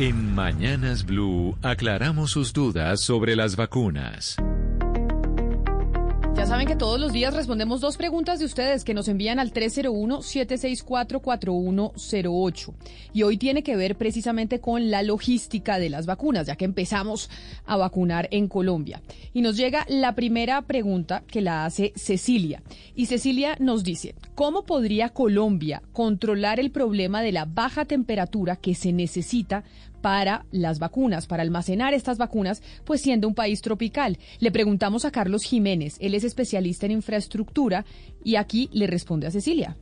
En Mañanas Blue aclaramos sus dudas sobre las vacunas. Ya saben que todos los días respondemos dos preguntas de ustedes que nos envían al 301-764-4108. Y hoy tiene que ver precisamente con la logística de las vacunas, ya que empezamos a vacunar en Colombia. Y nos llega la primera pregunta que la hace Cecilia. Y Cecilia nos dice, ¿cómo podría Colombia controlar el problema de la baja temperatura que se necesita para las vacunas, para almacenar estas vacunas, pues siendo un país tropical. Le preguntamos a Carlos Jiménez, él es especialista en infraestructura y aquí le responde a Cecilia.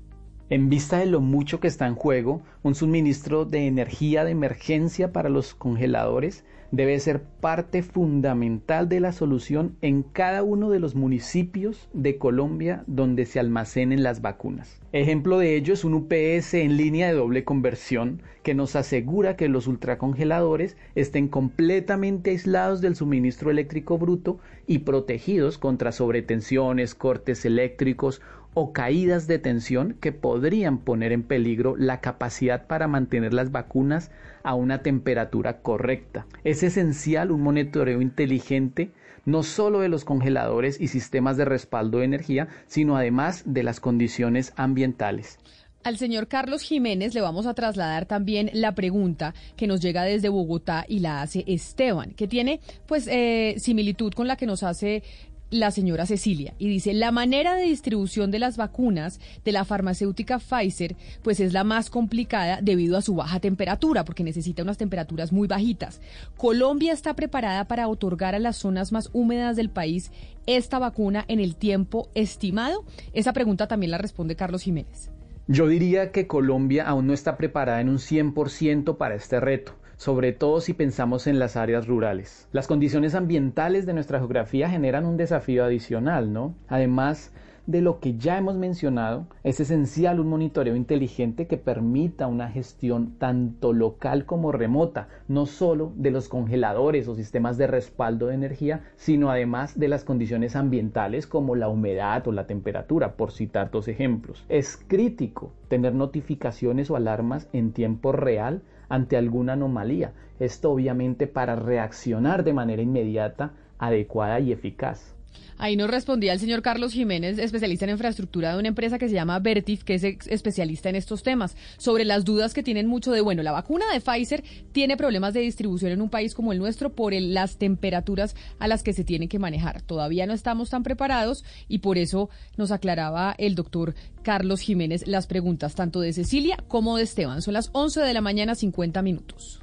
En vista de lo mucho que está en juego, un suministro de energía de emergencia para los congeladores debe ser parte fundamental de la solución en cada uno de los municipios de Colombia donde se almacenen las vacunas. Ejemplo de ello es un UPS en línea de doble conversión que nos asegura que los ultracongeladores estén completamente aislados del suministro eléctrico bruto y protegidos contra sobretensiones, cortes eléctricos o caídas de tensión que podrían poner en peligro la capacidad para mantener las vacunas a una temperatura correcta. Es esencial un monitoreo inteligente no solo de los congeladores y sistemas de respaldo de energía, sino además de las condiciones ambientales. Al señor Carlos Jiménez le vamos a trasladar también la pregunta que nos llega desde Bogotá y la hace Esteban, que tiene pues eh, similitud con la que nos hace la señora Cecilia y dice, la manera de distribución de las vacunas de la farmacéutica Pfizer pues es la más complicada debido a su baja temperatura, porque necesita unas temperaturas muy bajitas. Colombia está preparada para otorgar a las zonas más húmedas del país esta vacuna en el tiempo estimado. Esa pregunta también la responde Carlos Jiménez. Yo diría que Colombia aún no está preparada en un 100% para este reto sobre todo si pensamos en las áreas rurales. Las condiciones ambientales de nuestra geografía generan un desafío adicional, ¿no? Además de lo que ya hemos mencionado, es esencial un monitoreo inteligente que permita una gestión tanto local como remota, no solo de los congeladores o sistemas de respaldo de energía, sino además de las condiciones ambientales como la humedad o la temperatura, por citar dos ejemplos. Es crítico tener notificaciones o alarmas en tiempo real ante alguna anomalía. Esto obviamente para reaccionar de manera inmediata, adecuada y eficaz. Ahí nos respondía el señor Carlos Jiménez, especialista en infraestructura de una empresa que se llama Vertif, que es especialista en estos temas, sobre las dudas que tienen mucho de, bueno, la vacuna de Pfizer tiene problemas de distribución en un país como el nuestro por las temperaturas a las que se tiene que manejar. Todavía no estamos tan preparados y por eso nos aclaraba el doctor Carlos Jiménez las preguntas tanto de Cecilia como de Esteban. Son las 11 de la mañana, 50 minutos.